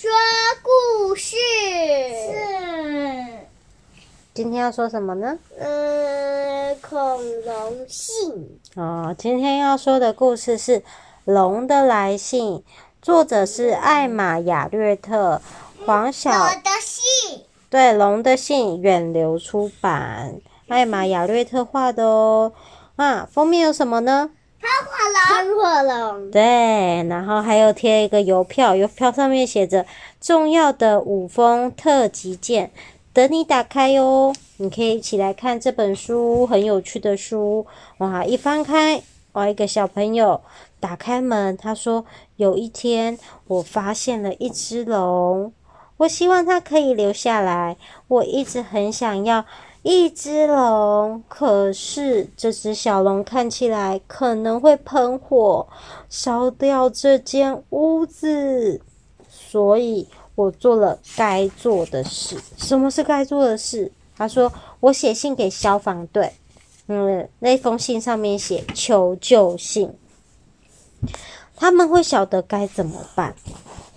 说故事。是。今天要说什么呢？嗯，恐龙信。哦，今天要说的故事是《龙的来信》，作者是艾玛·亚略特，黄小。龙的信。对，《龙的信》远流出版，艾玛·亚略特画的哦。啊，封面有什么呢？喷喷火龙。对，然后还有贴一个邮票，邮票上面写着“重要的五封特急件，等你打开哟”。你可以一起来看这本书，很有趣的书。哇，一翻开，哇，一个小朋友打开门，他说：“有一天，我发现了一只龙，我希望它可以留下来。我一直很想要。”一只龙，可是这只小龙看起来可能会喷火，烧掉这间屋子，所以我做了该做的事。什么是该做的事？他说：“我写信给消防队，嗯，那封信上面写求救信，他们会晓得该怎么办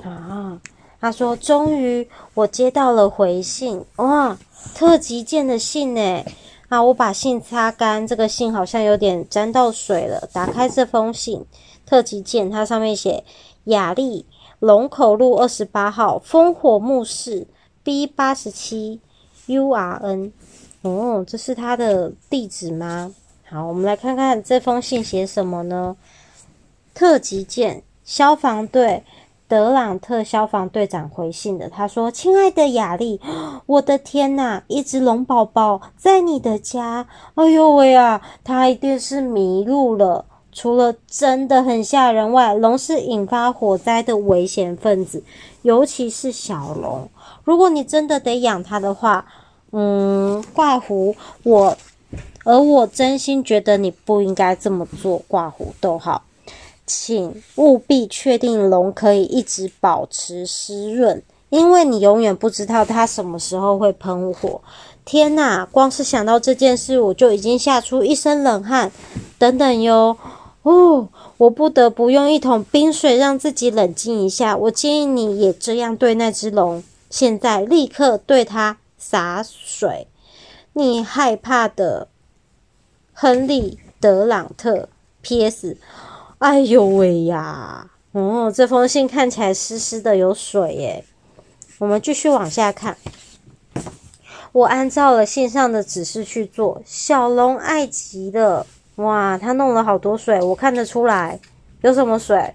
啊。”他说：“终于，我接到了回信，哇！”特急件的信呢？啊，我把信擦干，这个信好像有点沾到水了。打开这封信，特急件，它上面写雅丽龙口路二十八号烽火墓室 B 八十七 URN。哦，这是它的地址吗？好，我们来看看这封信写什么呢？特急件，消防队。德朗特消防队长回信的，他说：“亲爱的亚丽，我的天哪，一只龙宝宝在你的家！哎呦喂啊，它一定是迷路了。除了真的很吓人外，龙是引发火灾的危险分子，尤其是小龙。如果你真的得养它的话，嗯，挂胡我，而我真心觉得你不应该这么做。挂胡逗号。”请务必确定龙可以一直保持湿润，因为你永远不知道它什么时候会喷火。天哪，光是想到这件事，我就已经吓出一身冷汗。等等哟，哦，我不得不用一桶冰水让自己冷静一下。我建议你也这样对那只龙，现在立刻对它洒水。你害怕的，亨利·德朗特。P.S. 哎呦喂呀！哦，这封信看起来湿湿的，有水耶。我们继续往下看。我按照了信上的指示去做。小龙爱极了，哇，他弄了好多水，我看得出来。有什么水？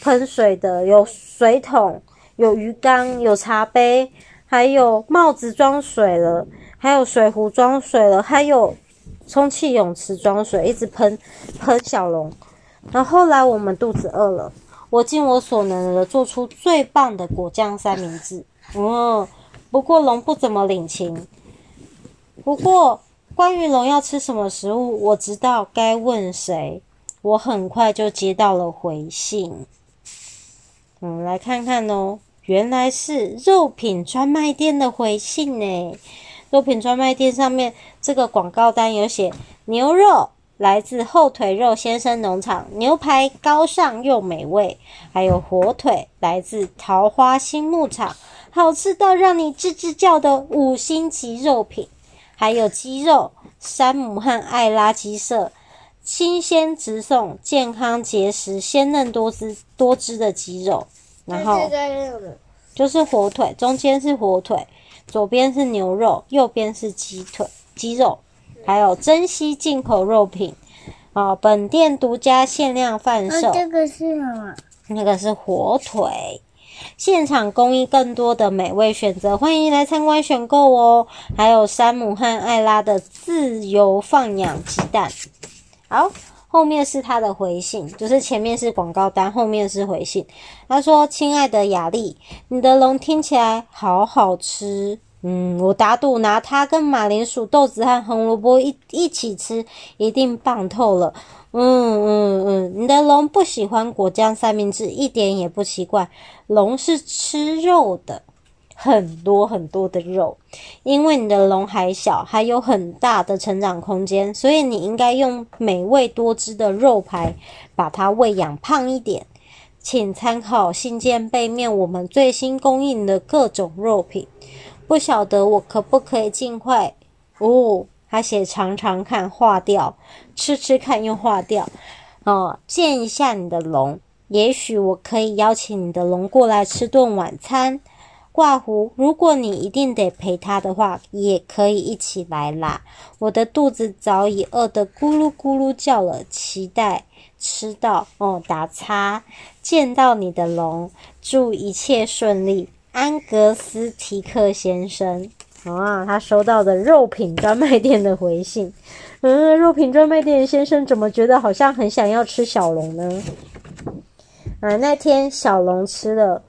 喷水的，有水桶，有鱼缸，有茶杯，还有帽子装水了，还有水壶装水了，还有。充气泳池装水，一直喷喷小龙。然后后来我们肚子饿了，我尽我所能的做出最棒的果酱三明治。嗯，不过龙不怎么领情。不过关于龙要吃什么食物，我知道该问谁。我很快就接到了回信。我们来看看哦，原来是肉品专卖店的回信呢。肉品专卖店上面这个广告单有写：牛肉来自后腿肉先生农场，牛排高尚又美味；还有火腿来自桃花新牧场，好吃到让你吱吱叫的五星级肉品；还有鸡肉，山姆和艾拉鸡舍新鲜直送，健康结实、鲜嫩多汁多汁的鸡肉。然后就是火腿，中间是火腿。左边是牛肉，右边是鸡腿、鸡肉，还有珍稀进口肉品啊！本店独家限量贩售。哦，这个是什么？那个是火腿，现场供应更多的美味选择，欢迎来参观选购哦！还有山姆和艾拉的自由放养鸡蛋。好。后面是他的回信，就是前面是广告单，后面是回信。他说：“亲爱的雅丽，你的龙听起来好好吃，嗯，我打赌拿它跟马铃薯、豆子和红萝卜一一起吃，一定棒透了。嗯嗯嗯，你的龙不喜欢果酱三明治，一点也不奇怪，龙是吃肉的。”很多很多的肉，因为你的龙还小，还有很大的成长空间，所以你应该用美味多汁的肉排把它喂养胖一点。请参考信件背面我们最新供应的各种肉品。不晓得我可不可以尽快？哦，还写尝尝看，化掉，吃吃看又化掉。哦，见一下你的龙，也许我可以邀请你的龙过来吃顿晚餐。挂胡，如果你一定得陪他的话，也可以一起来啦。我的肚子早已饿得咕噜咕噜叫了，期待吃到哦。打叉，见到你的龙，祝一切顺利。安格斯提克先生啊，他收到的肉品专卖店的回信。嗯，肉品专卖店先生怎么觉得好像很想要吃小龙呢？啊，那天小龙吃了。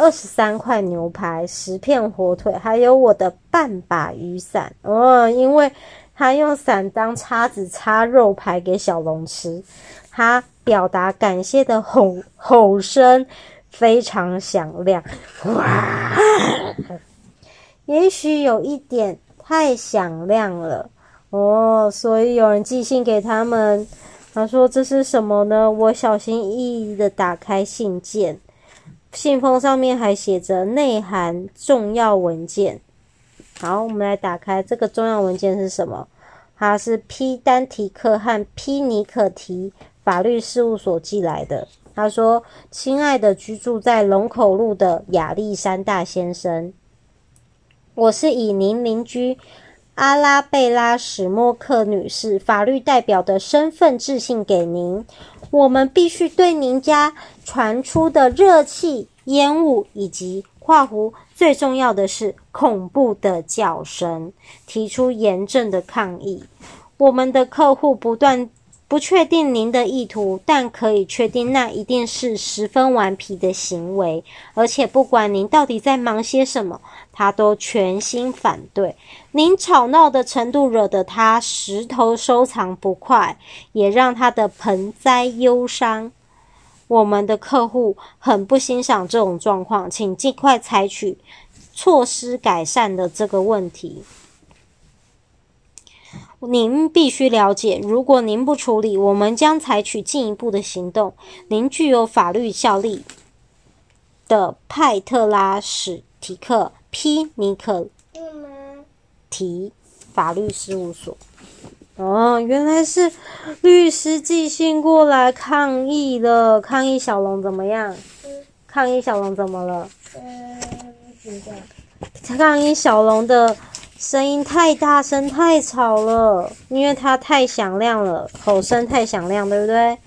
二十三块牛排，十片火腿，还有我的半把雨伞哦，因为他用伞当叉子插肉排给小龙吃，他表达感谢的吼吼声非常响亮，哇！也许有一点太响亮了哦，所以有人寄信给他们，他说这是什么呢？我小心翼翼的打开信件。信封上面还写着内含重要文件。好，我们来打开这个重要文件是什么？它是 P 丹提克和 P 尼可提法律事务所寄来的。他说：“亲爱的居住在龙口路的亚历山大先生，我是以您邻居阿拉贝拉史莫克女士法律代表的身份致信给您。”我们必须对您家传出的热气、烟雾以及（画壶）最重要的是恐怖的叫声提出严正的抗议。我们的客户不断。不确定您的意图，但可以确定那一定是十分顽皮的行为，而且不管您到底在忙些什么，他都全心反对。您吵闹的程度惹得他石头收藏不快，也让他的盆栽忧伤。我们的客户很不欣赏这种状况，请尽快采取措施改善的这个问题。您必须了解，如果您不处理，我们将采取进一步的行动。您具有法律效力的派特拉史提克 ·P· 尼克提法律事务所。哦，原来是律师寄信过来抗议了。抗议小龙怎么样？抗议小龙怎么了？嗯。抗议小龙的。声音太大声，太吵了，因为它太响亮了，吼声太响亮，对不对？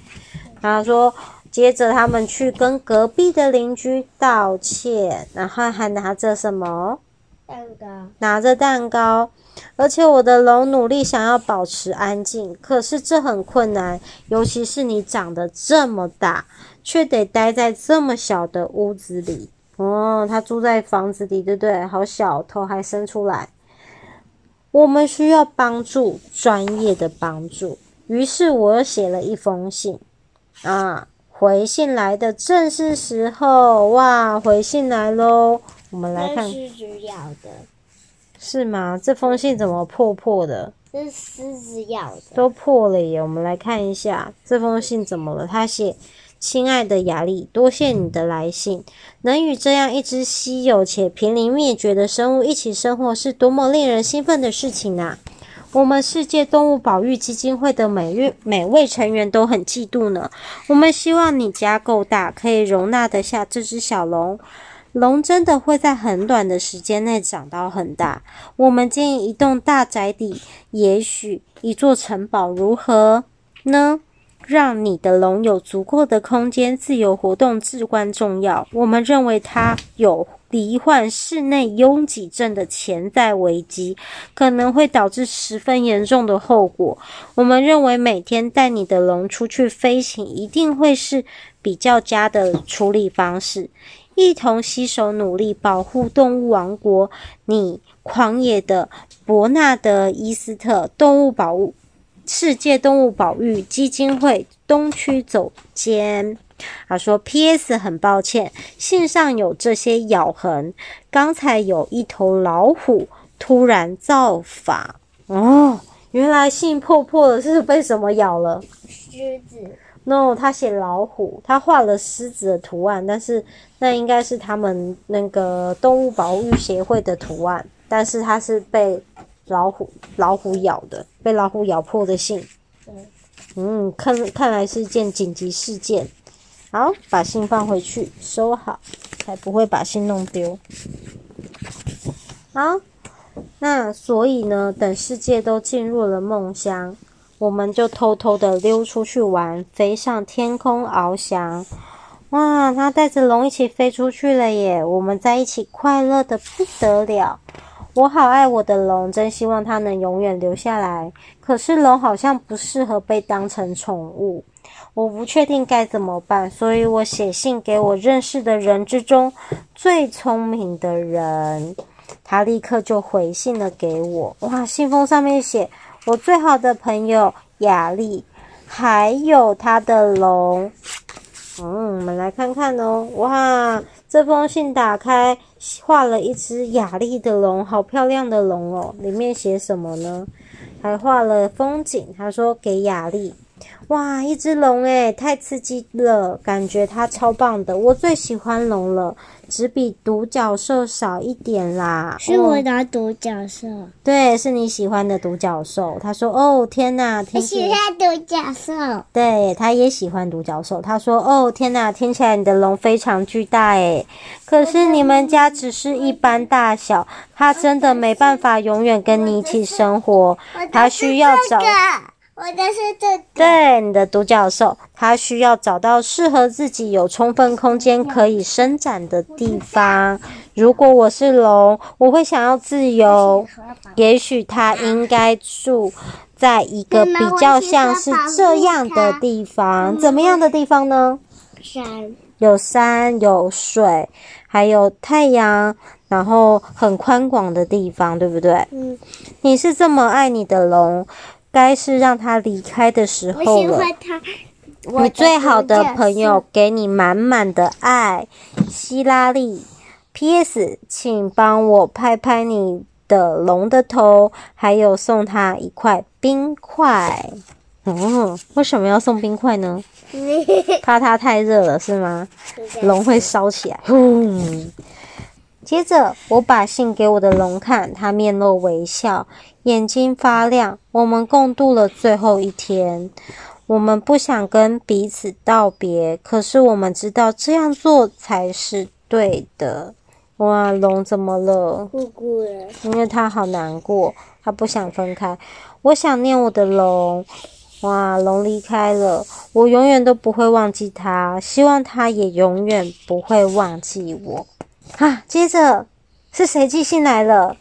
他说，接着他们去跟隔壁的邻居道歉，然后还拿着什么？蛋糕。拿着蛋糕，而且我的龙努力想要保持安静，可是这很困难，尤其是你长得这么大，却得待在这么小的屋子里。哦，他住在房子里，对不对？好小，头还伸出来。我们需要帮助，专业的帮助。于是我又写了一封信，啊，回信来的正是时候，哇，回信来喽！我们来看，狮子咬的，是吗？这封信怎么破破的？是狮子咬的，都破了耶！我们来看一下这封信怎么了？他写。亲爱的亚历，多谢你的来信。能与这样一只稀有且濒临灭绝的生物一起生活，是多么令人兴奋的事情啊！我们世界动物保育基金会的每月每位成员都很嫉妒呢。我们希望你家够大，可以容纳得下这只小龙。龙真的会在很短的时间内长到很大。我们建议一栋大宅邸，也许一座城堡，如何呢？让你的龙有足够的空间自由活动至关重要。我们认为它有罹患室内拥挤症的潜在危机，可能会导致十分严重的后果。我们认为每天带你的龙出去飞行一定会是比较佳的处理方式。一同携手努力保护动物王国。你狂野的伯纳德·伊斯特动物保护。世界动物保育基金会东区总监，他说：“P.S. 很抱歉，信上有这些咬痕。刚才有一头老虎突然造访。哦，原来信破破的，是被什么咬了？狮子？No，他写老虎，他画了狮子的图案，但是那应该是他们那个动物保育协会的图案，但是他是被老虎老虎咬的，被老虎咬破的信。嗯，看看来是件紧急事件。好，把信放回去，收好，才不会把信弄丢。好，那所以呢，等世界都进入了梦乡。我们就偷偷的溜出去玩，飞上天空翱翔。哇，他带着龙一起飞出去了耶！我们在一起快乐的不得了。我好爱我的龙，真希望它能永远留下来。可是龙好像不适合被当成宠物，我不确定该怎么办，所以我写信给我认识的人之中最聪明的人，他立刻就回信了给我。哇，信封上面写。我最好的朋友雅丽，还有他的龙。嗯，我们来看看哦。哇，这封信打开，画了一只雅丽的龙，好漂亮的龙哦。里面写什么呢？还画了风景。他说给雅丽。哇，一只龙诶，太刺激了，感觉它超棒的。我最喜欢龙了。只比独角兽少一点啦，是我的独角兽。哦，对，是你喜欢的独角兽。他说：“哦，天哪，我喜欢独角兽。”对，他也喜欢独角兽。他说：“哦，天哪，听起来你的龙非常巨大诶，可是你们家只是一般大小，他真的没办法永远跟你一起生活，他需要找。”我的是这个，对，你的独角兽，它需要找到适合自己、有充分空间可以伸展的地方。如果我是龙，我会想要自由。也许它应该住在一个比较像是这样的地方。怎么样的地方呢？山，有山，有水，还有太阳，然后很宽广的地方，对不对？嗯。你是这么爱你的龙。该是让他离开的时候了。你最好的朋友给你满满的爱，希拉丽。P.S. 请帮我拍拍你的龙的头，还有送他一块冰块。嗯，为什么要送冰块呢？怕它太热了是吗？龙会烧起来。嗯。接着，我把信给我的龙看，他面露微笑，眼睛发亮。我们共度了最后一天。我们不想跟彼此道别，可是我们知道这样做才是对的。哇，龙怎么了？因为他好难过，他不想分开。我想念我的龙。哇，龙离开了，我永远都不会忘记他，希望他也永远不会忘记我。啊！接着是谁寄信来了？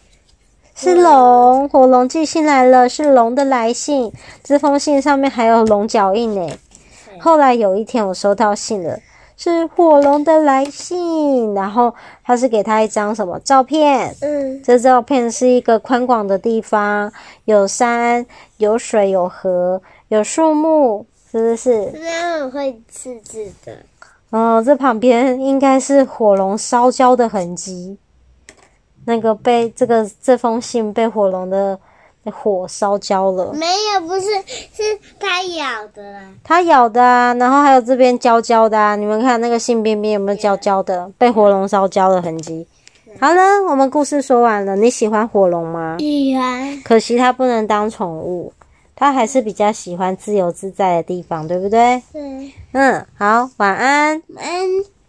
是龙，火龙寄信来了，是龙的来信。这封信上面还有龙脚印呢。后来有一天我收到信了，是火龙的来信，然后他是给他一张什么照片？嗯，这照片是一个宽广的地方，有山，有水，有河，有树木，是不是？那会刺刺的。哦，这旁边应该是火龙烧焦的痕迹，那个被这个这封信被火龙的火烧焦了。没有，不是，是它咬的啦。它咬的啊，然后还有这边焦焦的啊，你们看那个信边边有没有焦焦的，被火龙烧焦的痕迹。好了，我们故事说完了。你喜欢火龙吗？喜欢。可惜它不能当宠物。他还是比较喜欢自由自在的地方，对不对？对。嗯，好，晚安。晚安。